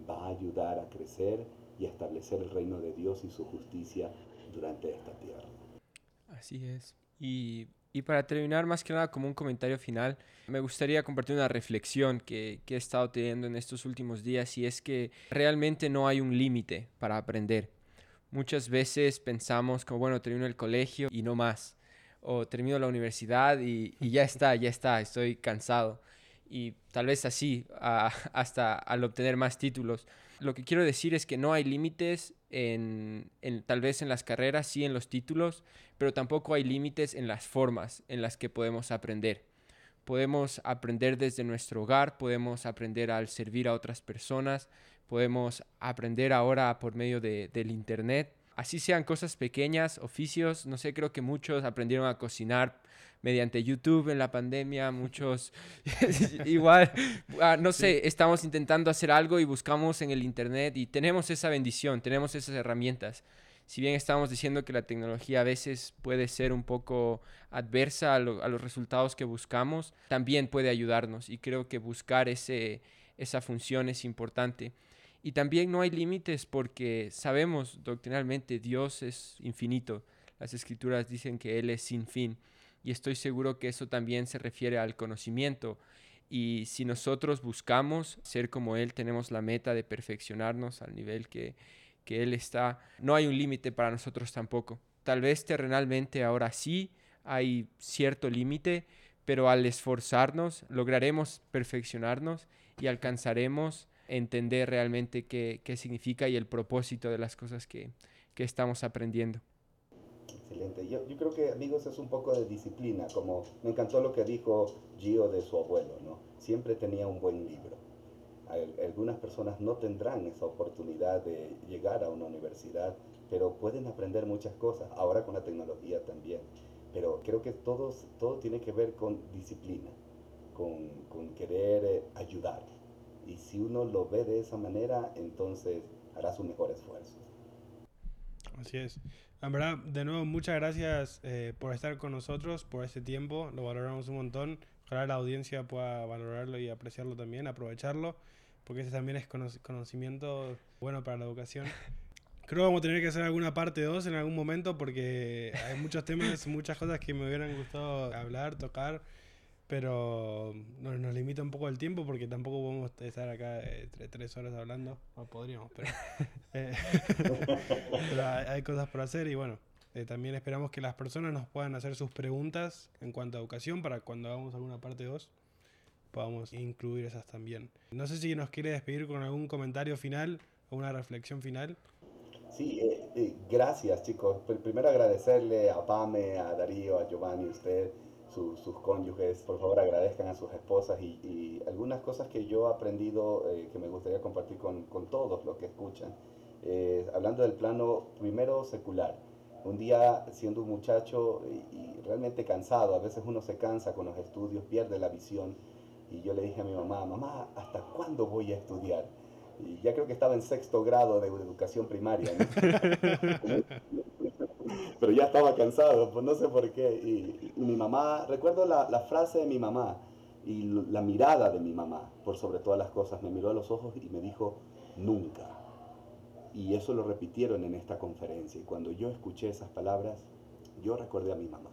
va a ayudar a crecer y a establecer el reino de Dios y su justicia durante esta tierra. Así es. Y, y para terminar, más que nada como un comentario final, me gustaría compartir una reflexión que, que he estado teniendo en estos últimos días y es que realmente no hay un límite para aprender. Muchas veces pensamos como, bueno, termino el colegio y no más. O termino la universidad y, y ya está, ya está, estoy cansado y tal vez así hasta al obtener más títulos. Lo que quiero decir es que no hay límites en, tal vez en las carreras, sí en los títulos, pero tampoco hay límites en las formas en las que podemos aprender. Podemos aprender desde nuestro hogar, podemos aprender al servir a otras personas, podemos aprender ahora por medio de, del Internet. Así sean cosas pequeñas, oficios, no sé, creo que muchos aprendieron a cocinar mediante YouTube en la pandemia, muchos igual, ah, no sé, estamos intentando hacer algo y buscamos en el Internet y tenemos esa bendición, tenemos esas herramientas. Si bien estamos diciendo que la tecnología a veces puede ser un poco adversa a, los resultados que buscamos, también puede ayudarnos y creo que buscar ese, esa función es importante. Y también no hay límites porque sabemos doctrinalmente Dios es infinito. Las escrituras dicen que Él es sin fin y estoy seguro que eso también se refiere al conocimiento. Y si nosotros buscamos ser como Él, tenemos la meta de perfeccionarnos al nivel que, que Él está, no hay un límite para nosotros tampoco. Tal vez terrenalmente ahora sí hay cierto límite, pero al esforzarnos lograremos perfeccionarnos y alcanzaremos entender realmente qué, qué significa y el propósito de las cosas que, que estamos aprendiendo. Excelente. Yo, yo, creo que, amigos, es un poco de disciplina, como me encantó lo que dijo Gio de su abuelo, ¿no? Siempre tenía un buen libro. Algunas personas no tendrán esa oportunidad de llegar a una universidad, pero pueden aprender muchas cosas, ahora con la tecnología también. Pero creo que todos, todo tiene que ver con disciplina, con, con querer eh, ayudar. Y si uno lo ve de esa manera, entonces hará su mejor esfuerzo. Así es. En verdad, de nuevo, muchas gracias eh, por estar con nosotros, por este tiempo. Lo valoramos un montón. Ojalá la audiencia pueda valorarlo y apreciarlo también, aprovecharlo, porque ese también es conocimiento bueno para la educación. Creo que vamos a tener que hacer alguna parte 2 en algún momento, porque hay muchos temas, muchas cosas que me hubieran gustado hablar, tocar pero nos, nos limita un poco el tiempo porque tampoco podemos estar acá eh, tres horas hablando. No podríamos, pero, eh, pero hay, cosas por hacer y bueno, eh, también esperamos que las personas nos puedan hacer sus preguntas en cuanto a educación para cuando hagamos alguna parte 2 podamos incluir esas también. No sé si nos quiere despedir con algún comentario final o una reflexión final. Sí, gracias chicos. Primero agradecerle a Pame, a Darío, a Giovanni, a usted sus cónyuges, por favor agradezcan a sus esposas y, algunas cosas que yo he aprendido eh, que me gustaría compartir con, con, todos los que escuchan. Eh, hablando del plano primero secular. Un día siendo un muchacho y, realmente cansado, a veces uno se cansa con los estudios, pierde la visión y yo le dije a mi mamá, mamá, ¿hasta cuándo voy a estudiar? Y ya creo que estaba en sexto grado de educación primaria. pero ya estaba cansado, pues no sé por qué. Y, mi mamá, recuerdo la, la, frase de mi mamá y la mirada de mi mamá, por sobre todas las cosas, me miró a los ojos y me dijo, nunca. Y eso lo repitieron en esta conferencia. Y cuando yo escuché esas palabras, yo recordé a mi mamá.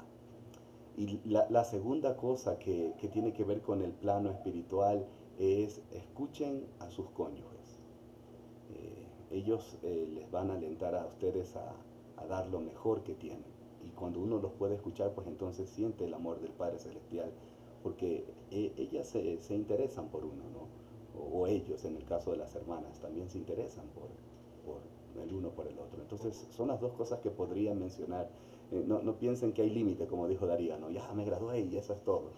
Y la, la segunda cosa que, que, tiene que ver con el plano espiritual es escuchen a sus cónyuges. Eh, ellos eh, les van a alentar a ustedes a, a dar lo mejor que tienen. Y cuando uno los puede escuchar, pues entonces siente el amor del Padre Celestial, porque e, ellas se, se, interesan por uno, ¿no? O, ellos, en el caso de las hermanas, también se interesan por, por el uno por el otro. Entonces, son las dos cosas que podría mencionar. Eh, no, no, piensen que hay límite, como dijo Darío, ¿no? Ya me gradué y eso es todo.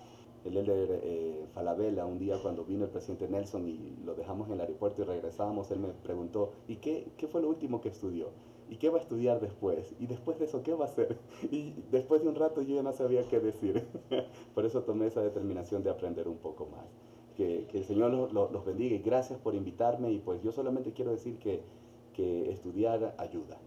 El elder eh, Falabella, un día cuando vino el presidente Nelson y lo dejamos en el aeropuerto y regresábamos, él me preguntó, ¿y qué, qué fue lo último que estudió? ¿Y qué va a estudiar después? ¿Y después de eso qué va a hacer? Y después de un rato yo ya no sabía qué decir. por eso tomé esa determinación de aprender un poco más. Que, el Señor los, los, bendiga y gracias por invitarme. Y pues yo solamente quiero decir que, que estudiar ayuda.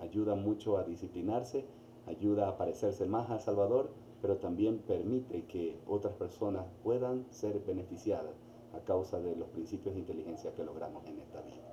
Ayuda mucho a disciplinarse, ayuda a parecerse más al Salvador, pero también permite que otras personas puedan ser beneficiadas a causa de los principios de inteligencia que logramos en esta vida.